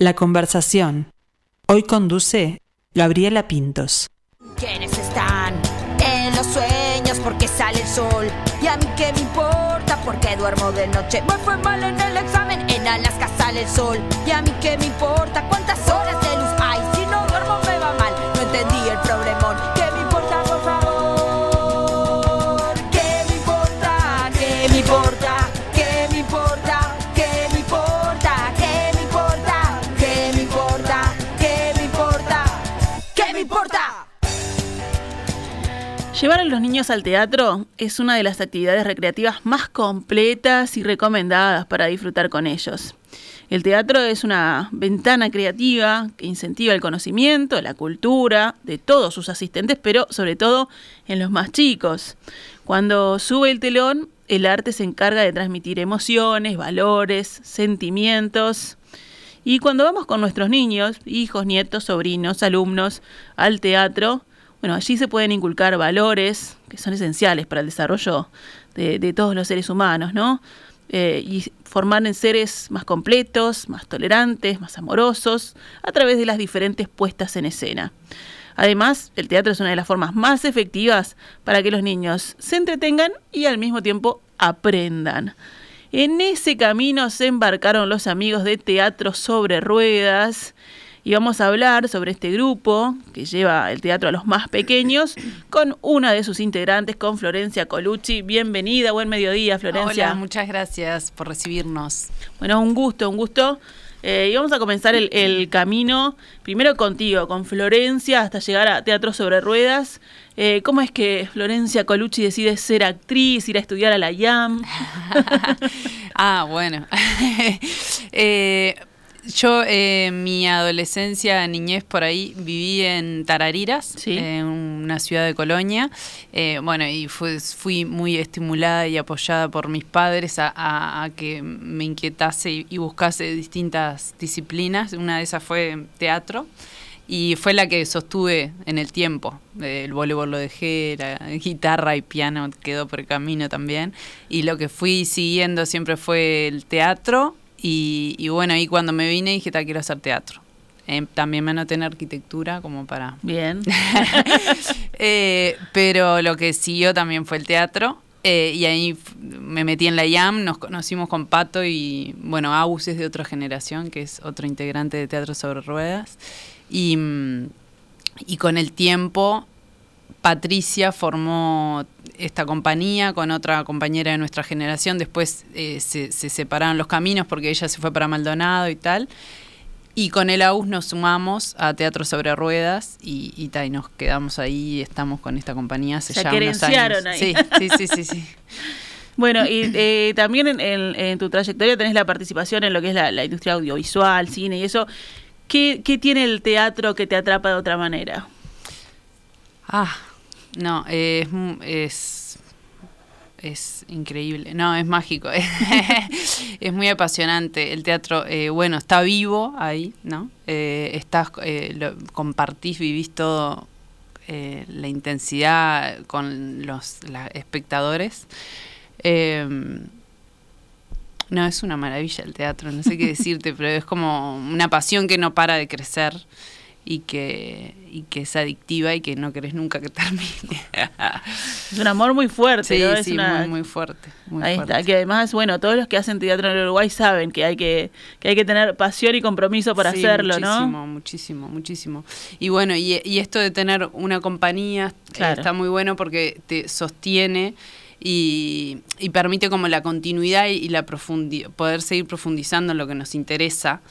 La conversación. Hoy conduce Gabriela Pintos. ¿Quiénes están en los sueños? Porque sale el sol. Y a mí qué me importa porque duermo de noche. Me fue mal en el examen. En Alaska sale el sol. Y a mí qué me importa cuántas horas de luz hay. Si no duermo me va mal. No entendí el problemón. Llevar a los niños al teatro es una de las actividades recreativas más completas y recomendadas para disfrutar con ellos. El teatro es una ventana creativa que incentiva el conocimiento, la cultura de todos sus asistentes, pero sobre todo en los más chicos. Cuando sube el telón, el arte se encarga de transmitir emociones, valores, sentimientos. Y cuando vamos con nuestros niños, hijos, nietos, sobrinos, alumnos, al teatro, bueno, allí se pueden inculcar valores que son esenciales para el desarrollo de, todos los seres humanos, ¿no? Eh, y formar en seres más completos, más tolerantes, más amorosos, a través de las diferentes puestas en escena. Además, el teatro es una de las formas más efectivas para que los niños se entretengan y al mismo tiempo aprendan. En ese camino se embarcaron los amigos de Teatro sobre Ruedas y vamos a hablar sobre este grupo que lleva el teatro a los más pequeños con una de sus integrantes, con Florencia Colucci. Bienvenida, buen mediodía, Florencia. Hola, muchas gracias por recibirnos. Bueno, un gusto, un gusto. Eh, y vamos a comenzar el, el, camino primero contigo, con Florencia, hasta llegar a Teatro sobre Ruedas. Eh, ¿Cómo es que Florencia Colucci decide ser actriz, ir a estudiar a la IAM? ah, bueno. eh, yo, eh, mi adolescencia, niñez por ahí, viví en Tarariras, Sí. en una ciudad de Colonia. Eh, bueno, y fue- fui muy estimulada y apoyada por mis padres a, a- a que me inquietase y, y buscase distintas disciplinas. Una de esas fue teatro. Y fue la que sostuve en el tiempo. Eh, El voleibol lo dejé, la guitarra y piano quedó por el camino también. Y lo que fui siguiendo siempre fue el teatro. Y, y bueno, ahí cuando me vine dije, "Ta, quiero hacer teatro. Eh, también me anoté en arquitectura como para... Bien. Eh, pero lo que siguió también fue el teatro. eh, y ahí me metí en la IAM, nos conocimos con Pato y, bueno, Agus es de otra generación, que es otro integrante de Teatro sobre Ruedas. Y, mm, y con el tiempo, Patricia formó esta compañía con otra compañera de nuestra generación. Después eh, se, se separaron los caminos porque ella se fue para Maldonado y tal. Y con el AUS nos sumamos a Teatro sobre Ruedas y, y, ta, y nos quedamos ahí y estamos con esta compañía hace sea, ya unos años. ahí. Sí, sí, sí, sí, sí. Bueno, y eh, también en, en- en tu trayectoria tenés la participación en lo que es la, la industria audiovisual, cine y eso. ¿Qué, ¿Qué tiene el teatro que te atrapa de otra manera? Ah, no, eh, es, es, es increíble. No, es mágico. es muy apasionante. El teatro, eh, bueno, está vivo ahí, ¿no? Eh, estás, eh, lo- compartís, vivís todo, eh, la intensidad con los espectadores. Eh, no, es una maravilla el teatro, no sé qué decirte, pero es como una pasión que no para de crecer y que, y que es adictiva y que no querés nunca que termine. Es un amor muy fuerte, sí, ¿no? Es sí, una- muy, muy fuerte. muy Ahí fuerte. está, que además, bueno, todos los que hacen teatro en Uruguay saben que hay que, que hay que tener pasión y compromiso para Sí, hacerlo, muchísimo, ¿no? Muchísimo, muchísimo. Y bueno, y, y esto de tener una compañía eh, Claro. está muy bueno porque te sostiene y, y permite como la continuidad y, y la profundi poder seguir profundizando en lo que nos interesa.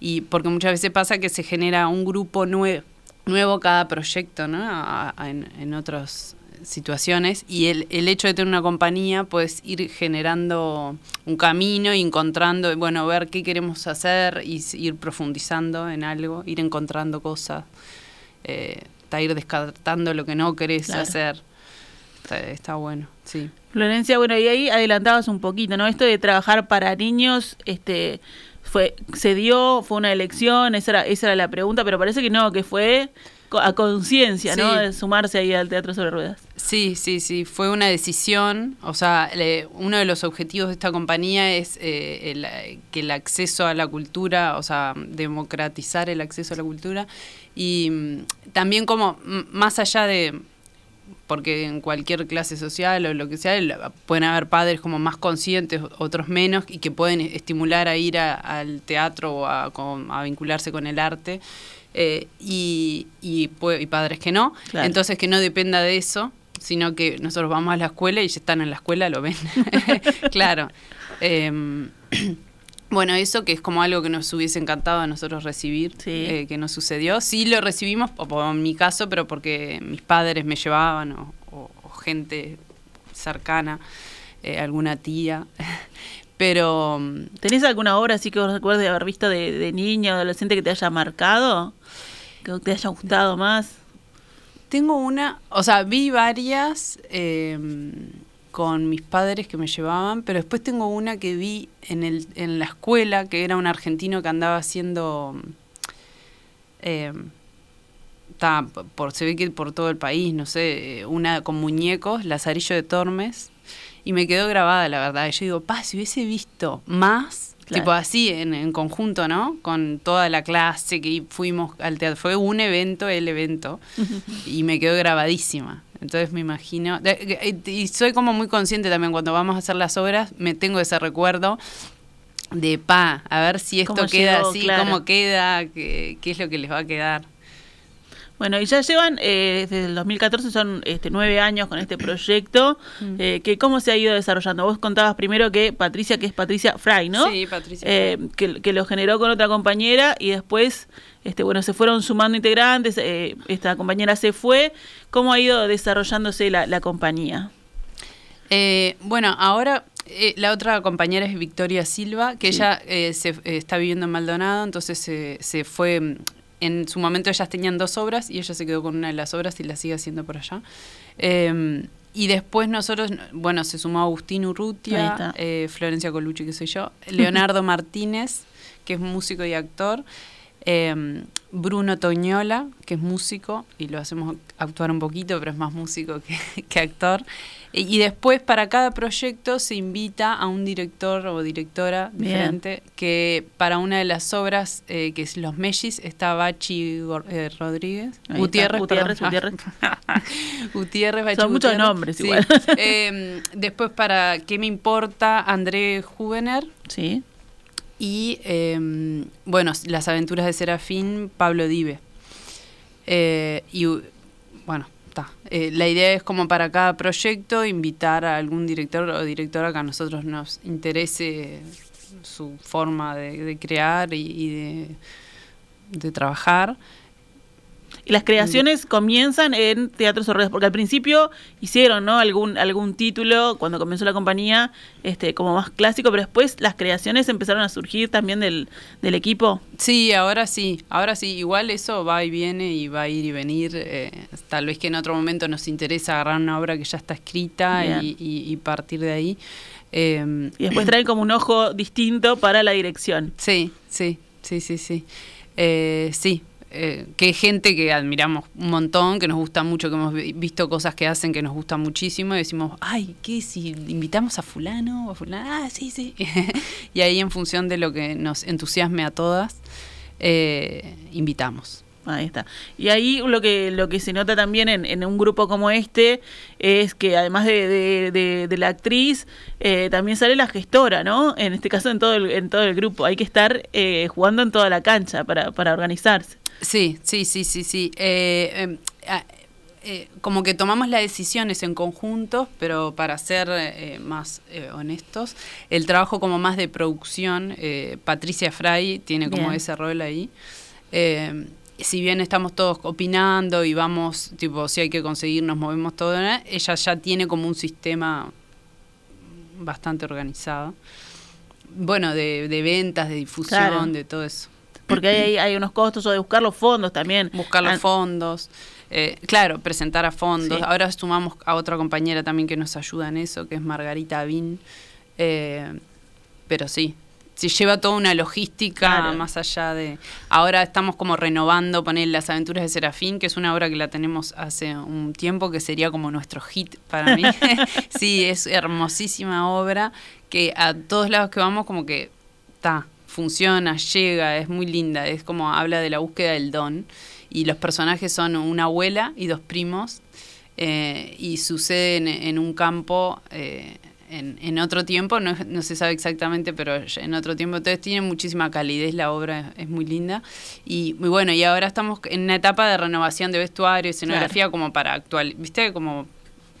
Y porque muchas veces pasa que se genera un grupo nue- nuevo cada proyecto, ¿no? A- a- en, en otras situaciones y el, el hecho de tener una compañía puedes ir generando un camino y encontrando, bueno, ver qué queremos hacer y ir profundizando en algo, ir encontrando cosas, eh, ir descartando lo que no querés Claro. hacer. Está, está bueno, sí. Florencia, bueno, y ahí adelantabas un poquito, ¿no? Esto de trabajar para niños, este, fue, se dio, fue una elección, esa era, esa era la pregunta, pero parece que no, que fue a conciencia, ¿no? De sumarse ahí al teatro sobre ruedas. Sí, sí, sí, fue una decisión. O sea, le- uno de los objetivos de esta compañía es eh, el- que el acceso a la cultura, o sea, democratizar el acceso a la cultura. Y mm, también como, más allá de, porque en cualquier clase social o lo que sea, pueden haber padres como más conscientes, otros menos, y que pueden estimular a ir a- al teatro o a, vincularse con el arte, eh, y, y, y padres que no. Claro. Entonces que no dependa de eso, sino que nosotros vamos a la escuela y ya están en la escuela, lo ven. claro. Em, bueno, eso que es como algo que nos hubiese encantado a nosotros recibir, Sí. eh, que nos sucedió. Sí lo recibimos, o por en mi caso, pero porque mis padres me llevaban o, o- o gente cercana, eh, alguna tía. pero mm, ¿Tenés alguna obra así que vos recuerdes haber visto de, de niño o adolescente que te haya marcado? Que te haya gustado más. tengo una, o sea, vi varias em, con mis padres que me llevaban, pero después tengo una que vi en, el, en la escuela, que era un argentino que andaba haciendo... ta, por, se ve que por todo el país, no sé, eh, una con muñecos, Lazarillo de Tormes, y me quedó grabada, la verdad. Y yo digo, pa, si hubiese visto más, Claro. tipo así, en, en conjunto, ¿no? Con toda la clase que fuimos al teatro. Fue un evento, el evento, y me quedó grabadísima. Entonces me imagino, y soy como muy consciente también cuando vamos a hacer las obras, me tengo ese recuerdo de pa, a ver si esto ¿Cómo queda llegó? así, Claro. cómo queda, qué, qué es lo que les va a quedar. Bueno, y ya llevan, eh, desde el 2014, son este, nueve años con este proyecto. Mm. eh, que ¿Cómo se ha ido desarrollando? Vos contabas primero que Patricia, que es Patricia Fry, ¿no? Sí, Patricia Eh, que, que lo generó con otra compañera y después, este, bueno, se fueron sumando integrantes, eh, esta compañera se fue. ¿Cómo ha ido desarrollándose la, la compañía? Eh, bueno, ahora eh, la otra compañera es Victoria Silva, que Sí. ella eh, se, eh, está viviendo en Maldonado, entonces se- se fue. En su momento ellas tenían dos obras y ella se quedó con una de las obras y la sigue haciendo por allá. Eh, y después nosotros, bueno, se sumó Agustín Urrutia, eh, Florencia Colucci, que soy yo, Leonardo Martínez, que es músico y actor, eh, Bruno Toñola, que es músico, y lo hacemos actuar un poquito, pero es más músico que, que actor. Y, y después para cada proyecto se invita a un director o directora Bien. diferente, que para una de las obras, eh, que es Los Mellis, está Bachi eh, Rodríguez, Ahí Gutiérrez, Gutiérrez, perdón. Gutiérrez. Gutiérrez, Bachi Son muchos Gutiérrez. nombres Sí. igual. Eh, después para ¿Qué me importa? André Juvener. Sí. Y eh, bueno, Las aventuras de Serafín, Pablo Dive. Eh, y bueno, está. Eh, la idea es como para cada proyecto invitar a algún director o directora que a nosotros nos interese su forma de, crear y, de trabajar. Y las creaciones comienzan en Teatro Sorredes, porque al principio hicieron ¿no? algún, algún título cuando comenzó la compañía este, como más clásico, pero después las creaciones empezaron a surgir también del, del equipo. Sí, ahora sí, ahora sí, igual eso va y viene y va a ir y venir. eh, tal vez que en otro momento nos interesa agarrar una obra que ya está escrita y, y- y partir de ahí. Eh, Y después traen como un ojo distinto para la dirección. sí, sí, sí, sí, sí. Eh, sí, eh, que hay gente que admiramos un montón, que nos gusta mucho, que hemos vi- visto cosas que hacen que nos gustan muchísimo y decimos, ay, ¿qué si invitamos a fulano o a fulana? Ah, sí, sí. y ahí en función de lo que nos entusiasme a todas, eh, invitamos. Ahí está. Y ahí lo que, lo que se nota también en, en un grupo como este es que además de, de- de- de la actriz, eh, también sale la gestora, ¿no? En este caso en todo el, en todo el grupo. Hay que estar eh, jugando en toda la cancha para, para organizarse. Sí, sí, sí, sí, sí. Eh, eh, ah, eh, como que tomamos las decisiones en conjunto, pero para ser eh, más eh, honestos, el trabajo como más de producción, eh, Patricia Fray tiene como Bien. ese rol ahí. Eh, si bien estamos todos opinando y vamos, tipo, si hay que conseguir, nos movemos todo, ¿no? ella ya tiene como un sistema bastante organizado. Bueno, de, de ventas, de difusión, Claro. de todo eso. Porque hay, hay unos costos o de buscar los fondos también. buscar los fondos. Eh, claro, presentar a fondos. Sí. Ahora sumamos a otra compañera también que nos ayuda en eso, que es Margarita Bin. Eh, pero sí, se lleva toda una logística Claro. más allá de... Ahora estamos como renovando, poner Las aventuras de Serafín, que es una obra que la tenemos hace un tiempo, que sería como nuestro hit para mí. sí, es hermosísima obra, que a todos lados que vamos como que está, funciona, llega, es muy linda, es como habla de la búsqueda del don. Y los personajes son una abuela y dos primos, eh, y sucede en, en un campo... eh, en, en otro tiempo, no, no se sabe exactamente, pero en otro tiempo. Entonces tiene muchísima calidez, la obra es, es muy linda. Y, muy bueno, y ahora estamos en una etapa de renovación de vestuario, escenografía, como para actual, ¿viste? Como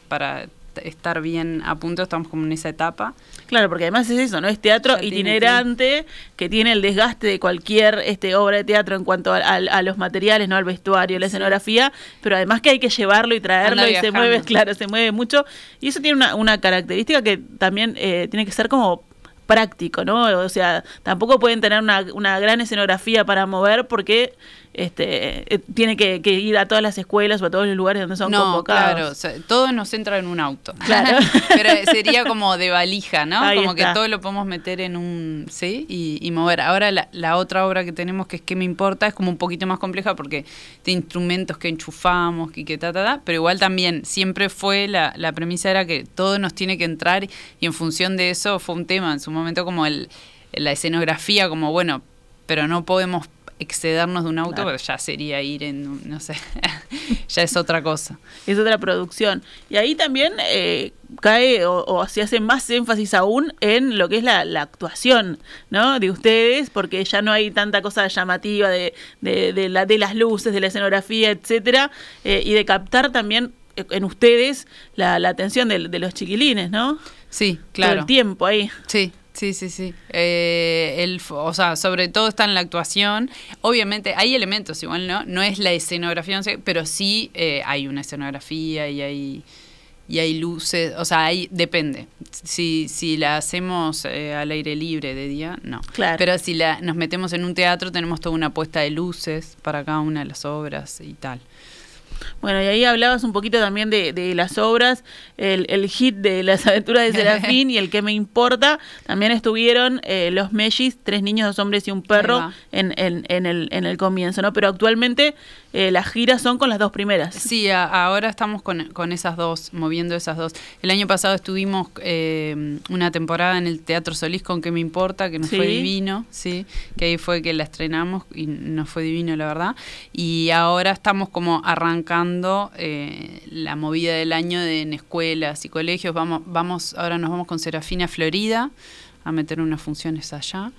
para estar bien a punto, estamos como en esa etapa. Claro, porque además es eso, ¿no? Es teatro Ya tiene itinerante que tiene el desgaste de cualquier este, obra de teatro en cuanto a, a- a los materiales, ¿no? Al vestuario, la escenografía, pero además que hay que llevarlo y traerlo Anda y se mueve, claro, se mueve mucho. Y eso tiene una, una característica que también eh, tiene que ser como práctico, ¿no? O sea, tampoco pueden tener una, una gran escenografía para mover porque este eh, tiene que, que ir a todas las escuelas o a todos los lugares donde son no, convocados. claro, o sea, todo nos entra en un auto. Claro. Pero sería como de valija, ¿no? Ahí como está. que todo lo podemos meter en un, ¿sí? Y, y mover. Ahora la, la otra obra que tenemos, que es que me importa, es como un poquito más compleja porque tiene instrumentos que enchufamos y que ta, ta, ta, pero igual también siempre fue, la, la premisa era que todo nos tiene que entrar y en función de eso fue un tema en su momento como el, la escenografía, como bueno, pero no podemos excedernos de un auto, Claro. porque ya sería ir en, no sé, ya es otra cosa. es otra producción. Y ahí también eh, cae o, o se hace más énfasis aún en lo que es la, la actuación, ¿no? De ustedes, porque ya no hay tanta cosa llamativa de, de, de la, de las luces, de la escenografía, etcétera, eh, y de captar también eh, en ustedes la, la atención de, de los chiquilines, ¿no? Sí, Todo claro. el tiempo ahí. Sí, sí, sí, sí. Eh, el, o sea, sobre todo está en la actuación. Obviamente hay elementos, igual no, no es la escenografía, pero sí eh, hay una escenografía y hay y hay luces, o sea, ahí depende. Si, si la hacemos eh, al aire libre de día, no. Claro. Pero si la, nos metemos en un teatro, tenemos toda una puesta de luces para cada una de las obras y tal. Bueno, y ahí hablabas un poquito también de, de las obras, el, el hit de las aventuras de Serafín y el que me importa. También estuvieron eh, los Mellis, tres niños, dos hombres y un perro en, en, en, el, en el comienzo, ¿no? Pero actualmente eh, las giras son con las dos primeras. Sí, a- ahora estamos con, con esas dos, moviendo esas dos. El año pasado estuvimos eh, una temporada en el Teatro Solís con Que Me Importa, que nos Sí. fue divino, sí, que ahí fue que la estrenamos y nos fue divino, la verdad. Y ahora estamos como arrancando eh, la movida del año de, en escuelas y colegios. Vamos, vamos, ahora nos vamos con Serafina Florida a meter unas funciones allá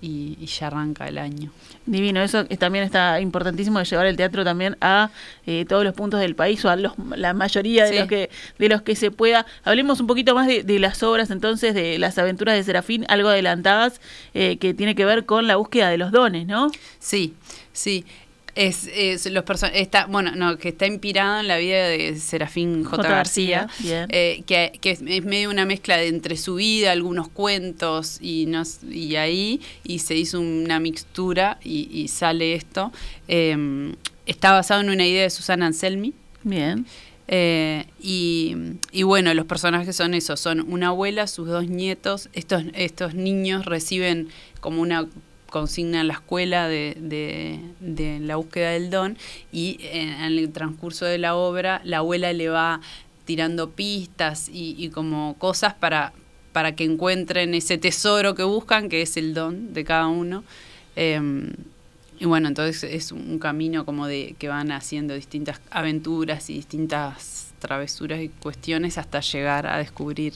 y, y ya arranca el año. Divino, eso es- también está importantísimo de llevar el teatro también a eh, todos los puntos del país o a los, la mayoría de Sí. los que de los que se pueda. Hablemos un poquito más de, de las obras entonces, de las aventuras de Serafín, algo adelantadas, eh, que tiene que ver con la búsqueda de los dones, ¿no? Sí, sí. Es, es los está bueno no que está inspirado en la vida de Serafín J. J. García, eh, que, que es, es medio una mezcla de entre su vida algunos cuentos y nos y ahí y se hizo una mixtura y, y sale esto Eh, está basado en una idea de Susana Anselmi Bien. eh, y, y bueno, los personajes son esos, son una abuela, sus dos nietos, estos, estos niños reciben como una consigna en la escuela de, la búsqueda del don y en, en el transcurso de la obra la abuela le va tirando pistas y, y como cosas para, para que encuentren ese tesoro que buscan, que es el don de cada uno. Em, y bueno, entonces es un camino como de que van haciendo distintas aventuras y distintas travesuras y cuestiones hasta llegar a descubrir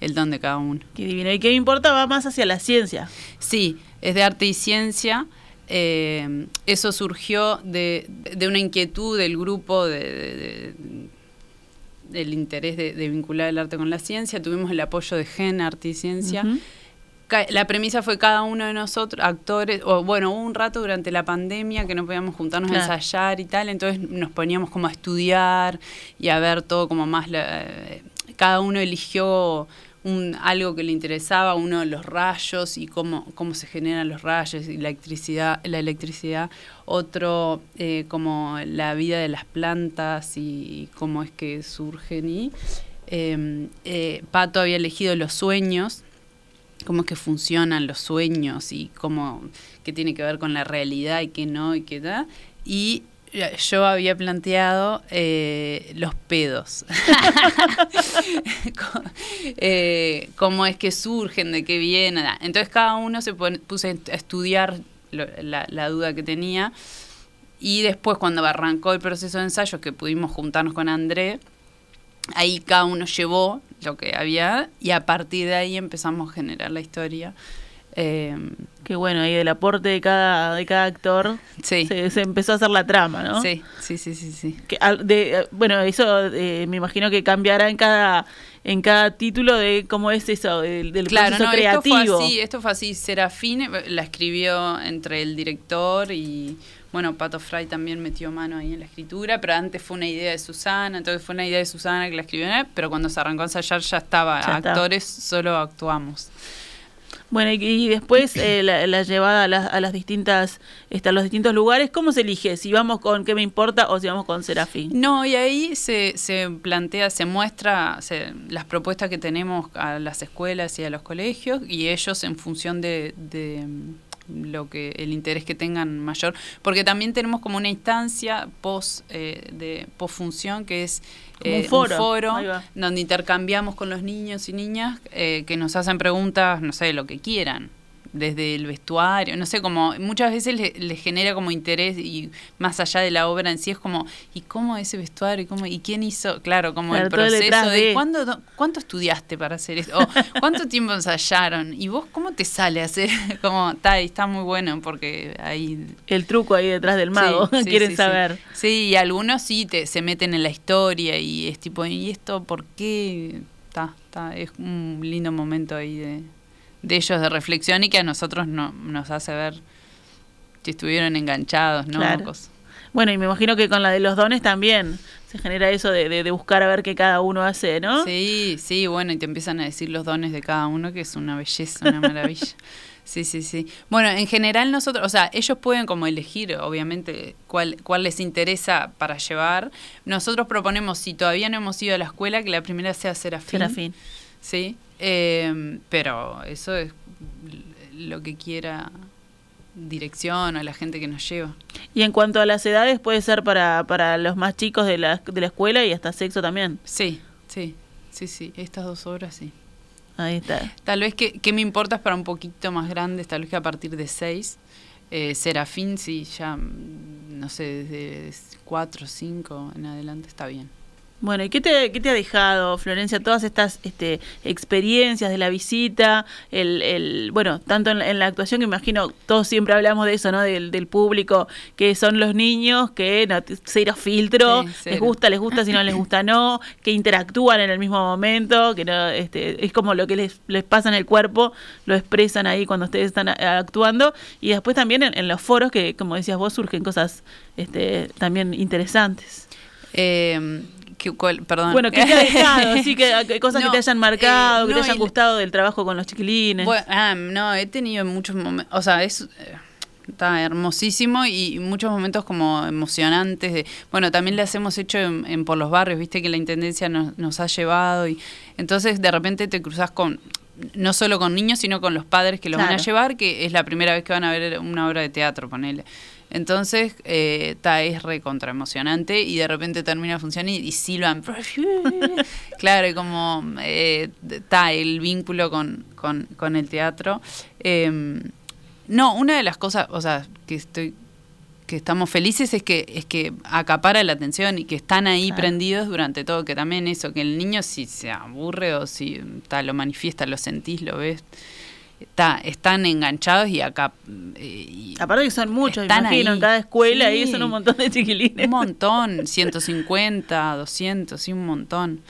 el don de cada uno. Qué divino. Y qué me importa va más hacia la ciencia. Sí, es de arte y ciencia. eh, eso surgió de, de una inquietud del grupo, de, de- de- del interés de, vincular el arte con la ciencia. Tuvimos el apoyo de GEN, Arte y Ciencia. La premisa fue cada uno de nosotros, actores, o bueno, hubo un rato durante la pandemia que no podíamos juntarnos Claro. a ensayar y tal, entonces nos poníamos como a estudiar y a ver todo como más, la- eh, cada uno eligió un, algo que le interesaba, uno de los rayos y cómo, cómo se generan los rayos y la electricidad, la electricidad, otro eh, como la vida de las plantas y cómo es que surgen y eh, eh, Pato había elegido los sueños cómo es que funcionan los sueños y cómo qué tiene que ver con la realidad y qué no y qué da. Y yo había planteado eh, los pedos. eh, cómo es que surgen, de qué vienen. Entonces cada uno se puso a estudiar la, la, duda que tenía. Y después cuando arrancó el proceso de ensayos, que pudimos juntarnos con André, ahí cada uno llevó lo que había y a partir de ahí empezamos a generar la historia. Eh, Qué bueno, ahí del aporte de cada, de cada actor se, empezó a hacer la trama, ¿no? Sí, sí, sí, sí. sí. de, bueno, eso eh, me imagino que cambiará en cada en cada título de cómo es eso, del, del claro, proceso creativo. Esto fue así, esto fue así. Serafín la escribió entre el director y, bueno, Pato Fry también metió mano ahí en la escritura, pero antes fue una idea de Susana, entonces fue una idea de Susana que la escribió, pero cuando se arrancó a ensayar ya estaba, actores, solo actuamos. Bueno, y, después eh, la, llevada a las, a las distintas, este, los distintos lugares, ¿cómo se elige? Si vamos con qué me importa o si vamos con Serafín. No, y ahí se, se plantea, se muestra las propuestas que tenemos a las escuelas y a los colegios y ellos en función de lo que el interés que tengan mayor porque también tenemos como una instancia post eh, de posfunción que es eh, un foro, foro donde intercambiamos con los niños y niñas eh, que nos hacen preguntas no sé lo que quieran desde el vestuario, no sé, como muchas veces les le genera como interés y más allá de la obra en sí es como, ¿y cómo ese vestuario? ¿Y, cómo, y quién hizo? Claro, como el proceso de, ¿cuándo, ¿cuánto estudiaste para hacer esto? O ¿cuánto tiempo ensayaron? ¿Y vos cómo te sale a hacer? Como, está, está muy bueno porque ahí... El truco ahí detrás del mago, quieren saber. Sí. y algunos sí te, se meten en la historia y es tipo, ¿y esto por qué? Está, está, es un lindo momento ahí de de ellos de reflexión y que a nosotros no, nos hace ver si estuvieron enganchados, ¿no? Bueno, y me imagino que con la de los dones también se genera eso de, de, buscar a ver qué cada uno hace, ¿no? Sí, sí, bueno, y te empiezan a decir los dones de cada uno, que es una belleza, una maravilla. Sí, sí, sí. Bueno, en general nosotros, o sea, ellos pueden como elegir, obviamente, cuál, cuál les interesa para llevar. Nosotros proponemos, si todavía no hemos ido a la escuela, que la primera sea Serafín. Serafín. Sí, eh, pero eso es lo que quiera dirección o la gente que nos lleva. Y en cuanto a las edades, puede ser para, para los más chicos de la, de la escuela y hasta sexo también. Sí, sí, sí, sí, estas dos obras sí. Ahí está. Tal vez que, que me importa es para un poquito más grandes, tal vez que a partir de seis. Eh, Serafín, sí, ya, no sé, desde cuatro cinco en adelante está bien. Bueno, ¿y qué te, qué te ha dejado, Florencia, todas estas este, experiencias de la visita? El, el bueno, tanto en, la actuación que imagino, todos siempre hablamos de eso, ¿no? Del, del público, que son los niños que no, cero filtro, les gusta, les gusta, si no les gusta, no, que interactúan en el mismo momento, que no, este, es como lo que les, les pasa en el cuerpo, lo expresan ahí cuando ustedes están actuando. Y después también en, en los foros, que como decías vos, surgen cosas este, también interesantes. Eh, perdón. Bueno, ¿qué te ha dejado? Sí, que, cosas que te hayan marcado, que te hayan gustado del trabajo con los chiquilines. Bueno, ah, no, he tenido muchos momentos, o sea, es... Eh, está hermosísimo y muchos momentos como emocionantes. De, bueno, también las hemos hecho en, por los barrios, viste que la intendencia nos, nos ha llevado y entonces de repente te cruzas con no solo con niños, sino con los padres que los van a llevar, que es la primera vez que van a ver una obra de teatro, ponele. Entonces, eh, es recontra emocionante y de repente termina funcionando y, y silban. claro, como está eh, el vínculo con, con, el teatro. Em, no, una de las cosas, o sea, que estoy que estamos felices es que es que acapara la atención y que están ahí prendidos durante todo, que también eso, que el niño si se aburre o si lo manifiesta, lo sentís, lo ves, está, están enganchados y acá... Eh, Aparte que son muchos, están imagino, en cada escuela y son un montón de chiquilines. Un montón, 150, 200, sí, un montón.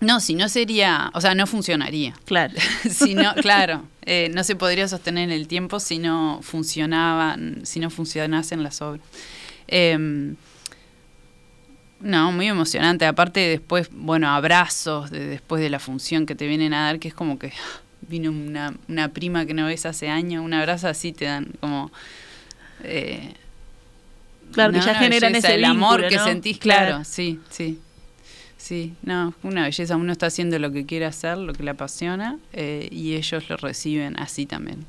No, si no sería, o sea, no funcionaría. Claro. si no, claro, eh, no se podría sostener en el tiempo si no funcionaban, si no funcionasen las obras. Em, no, muy emocionante. Aparte después, bueno, abrazos de, después de la función que te vienen a dar, que es como que vino una, una prima que no ves hace años, un abrazo así te dan como... Eh, claro, que ya generan ese el amor que sentís, claro, sí, sí. Sí, no, una belleza. Uno está haciendo lo que quiere hacer, lo que le apasiona, eh, y ellos lo reciben así también.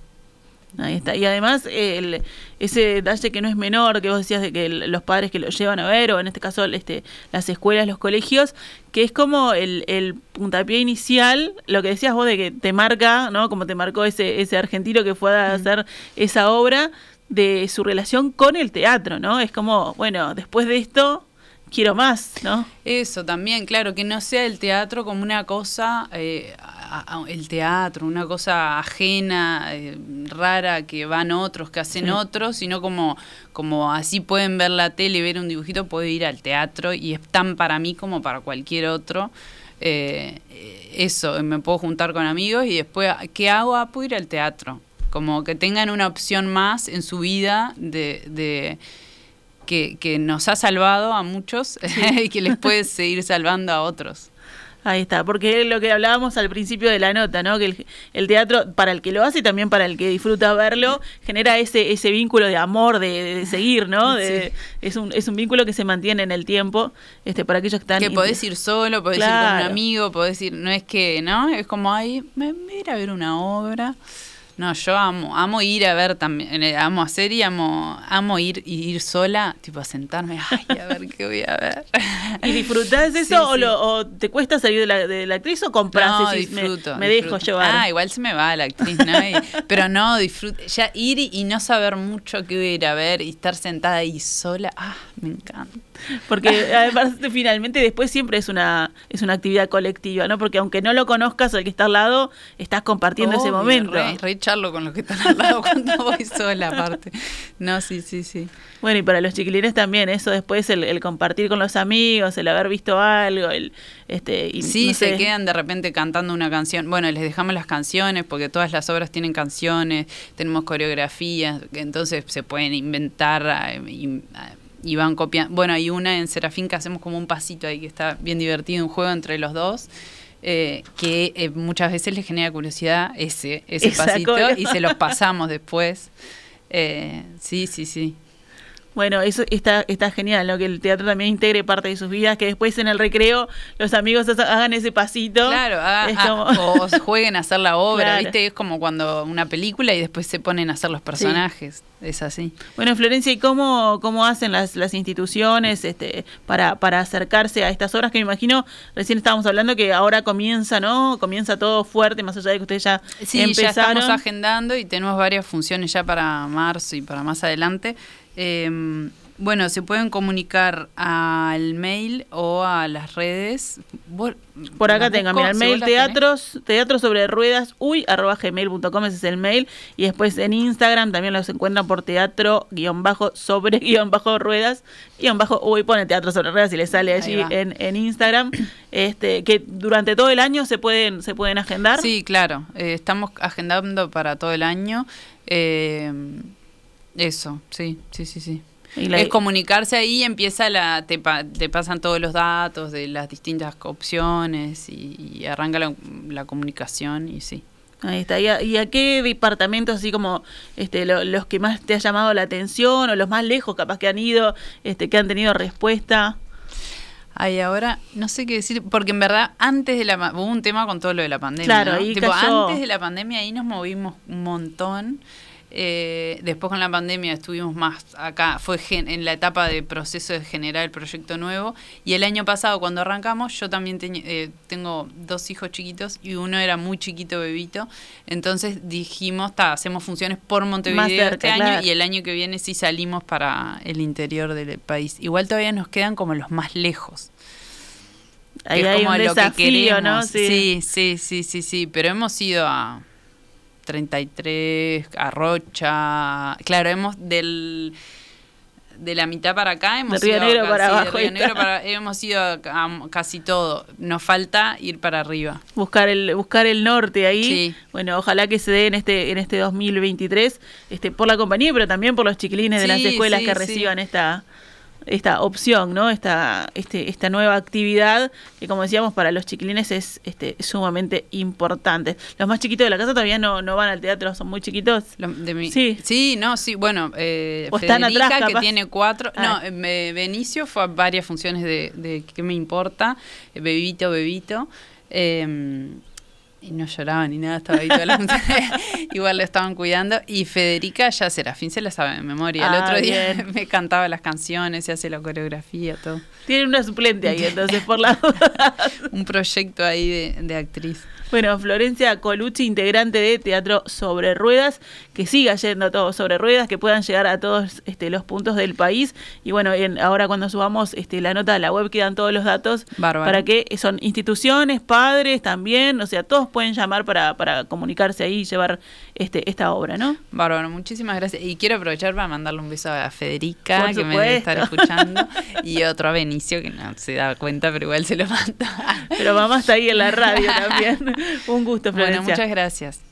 Ahí está. Y además, el, ese detalle que no es menor, que vos decías de que los padres que lo llevan a ver, o en este caso este, las escuelas, los colegios, que es como el, el puntapié inicial, lo que decías vos de que te marca, ¿no? Como te marcó ese, ese argentino que fue a hacer esa obra, de su relación con el teatro, ¿no? Es como, bueno, después de esto quiero más, ¿no? Eso también, claro, que no sea el teatro como una cosa, eh, el teatro, una cosa ajena, eh, rara, que van otros, que hacen otros, sino como, como así pueden ver la tele, ver un dibujito, puedo ir al teatro y es tan para mí como para cualquier otro. Eh, eso, me puedo juntar con amigos y después, ¿qué hago? Ah, puedo ir al teatro como que tengan una opción más en su vida de, que, que, nos ha salvado a muchos y que les puede seguir salvando a otros. Ahí está, porque lo que hablábamos al principio de la nota, ¿no? Que el, teatro, para el que lo hace y también para el que disfruta verlo, genera ese, ese vínculo de amor, de, seguir, ¿no? es, un, es un vínculo que se mantiene en el tiempo, este, para aquellos que están... Que podés ir solo, podés ir con un amigo, podés ir, no es que, ¿no? Es como, ahí, me, ir a ver una obra. No, yo amo, amo ir a ver también, amo hacer y amo, amo ir y ir sola, tipo a sentarme, ay, a ver qué voy a ver. ¿Y disfrutás eso o, te cuesta salir de la, de la actriz o compras? No, disfruto. Me, dejo llevar. Ah, igual se me va la actriz, ¿no? pero no, disfruto. Ya ir y, no saber mucho qué voy a ir a ver y estar sentada ahí sola, ah, me encanta. Porque además finalmente después siempre es una es una actividad colectiva, ¿no? Porque aunque no lo conozcas al que está al lado, estás compartiendo ese momento. Re, charlo con los que están al lado cuando voy sola aparte. No, sí, sí, sí. Bueno, y para los chiquilines también, eso después el, compartir con los amigos, el haber visto algo, el este y, Sí, se quedan de repente cantando una canción. Bueno, les dejamos las canciones porque todas las obras tienen canciones, tenemos coreografías, entonces se pueden inventar eh, y van copiando. Bueno, hay una en Serafín que hacemos como un pasito ahí que está bien divertido, un juego entre los dos. Eh, que eh, muchas veces les genera curiosidad ese, ese pasito y se los pasamos después. Eh, sí, sí, sí. Bueno, eso está, está genial, ¿no? Que el teatro también integre parte de sus vidas, que después en el recreo los amigos hagan ese pasito. Claro, o jueguen a hacer la obra, ¿viste? Es como cuando una película y después se ponen a hacer los personajes. Es así. Bueno, Florencia, ¿y cómo, cómo hacen las, las instituciones este, para, para acercarse a estas obras que me imagino, recién estábamos hablando que ahora comienza, ¿no? Comienza todo fuerte, más allá de que ustedes ya sí, ya estamos agendando y tenemos varias funciones ya para marzo y para más adelante. Eh, bueno, se pueden comunicar al mail o a las redes. Por acá tengan, mira, el mail teatros, teatro sobre ruedas, uy, arroba gmail.com, ese es el mail. Y después en Instagram también los encuentran por teatro, guion bajo, sobre, guion bajo, ruedas, guion bajo, uy, pone teatro sobre ruedas y le sale allí en, en, Instagram. este Que durante todo el año se pueden, se pueden agendar. Sí, claro, eh, estamos agendando para todo el año. Eh, eso, sí, sí, sí, sí. Es comunicarse ahí y empieza la, te, pasan todos los datos de las distintas opciones y, arranca la, comunicación y sí. Ahí está. ¿Y a, qué departamentos, así como este, los que más te ha llamado la atención o los más lejos capaz que han ido, este, que han tenido respuesta? Ay, ahora no sé qué decir, porque en verdad antes de la hubo un tema con todo lo de la pandemia. Claro, ahí antes de la pandemia ahí nos movimos un montón. Eh, después con la pandemia estuvimos más acá, fue en la etapa de proceso de generar el proyecto nuevo. Y el año pasado cuando arrancamos, yo también eh, tengo dos hijos chiquitos y uno era muy chiquito, bebito. Entonces dijimos, hacemos funciones por Montevideo este año y el año que viene sí salimos para el interior del país. Igual todavía nos quedan como los más lejos. Ahí hay como un lo que queremos. ¿no? sí, sí, sí, sí, sí. Pero hemos ido a 33, Arrocha. Claro, hemos del de la mitad para acá hemos ido Negro para abajo. hemos ido a, casi todo. Nos falta ir para arriba. Buscar el buscar el norte ahí. Bueno, ojalá que se dé en este en este 2023 este por la compañía, pero también por los chiquilines de las escuelas que reciban esta esta opción, ¿no? Esta, este, esta nueva actividad que como decíamos para los chiquilines es este, sumamente importante. Los más chiquitos de la casa todavía no, no van al teatro, son muy chiquitos. Lo- de mi- Sí. sí, no, sí, bueno, eh, O están Federica, atrás, que tiene cuatro, Ah. no, eh, Benicio fue a varias funciones de, de ¿Qué me importa? Eh, Bebito, Bebito, eh, y no lloraba ni nada, estaba ahí toda la igual lo estaban cuidando, y Federica ya Serafín se la sabe de memoria, el Ah, otro día bien. me cantaba las canciones, se hace la coreografía, todo. Tienen una suplente ahí, entonces, por la. Un proyecto ahí de, de actriz. Bueno, Florencia Colucci, integrante de Teatro Sobre Ruedas, que siga yendo a todo sobre ruedas, que puedan llegar a todos este, los puntos del país. Y bueno, en- ahora cuando subamos este, la nota a la web quedan todos los datos Bárbaro. para que son instituciones, padres también, o sea, todos pueden llamar para, para comunicarse ahí y llevar este, esta obra, ¿no? Bárbaro, muchísimas gracias. Y quiero aprovechar para mandarle un beso a Federica, que me debe estar escuchando, y otro a Benicio, que no se da cuenta, pero igual se lo manda. Pero mamá está ahí en la radio también. Un gusto, Florencia. Bueno, muchas gracias.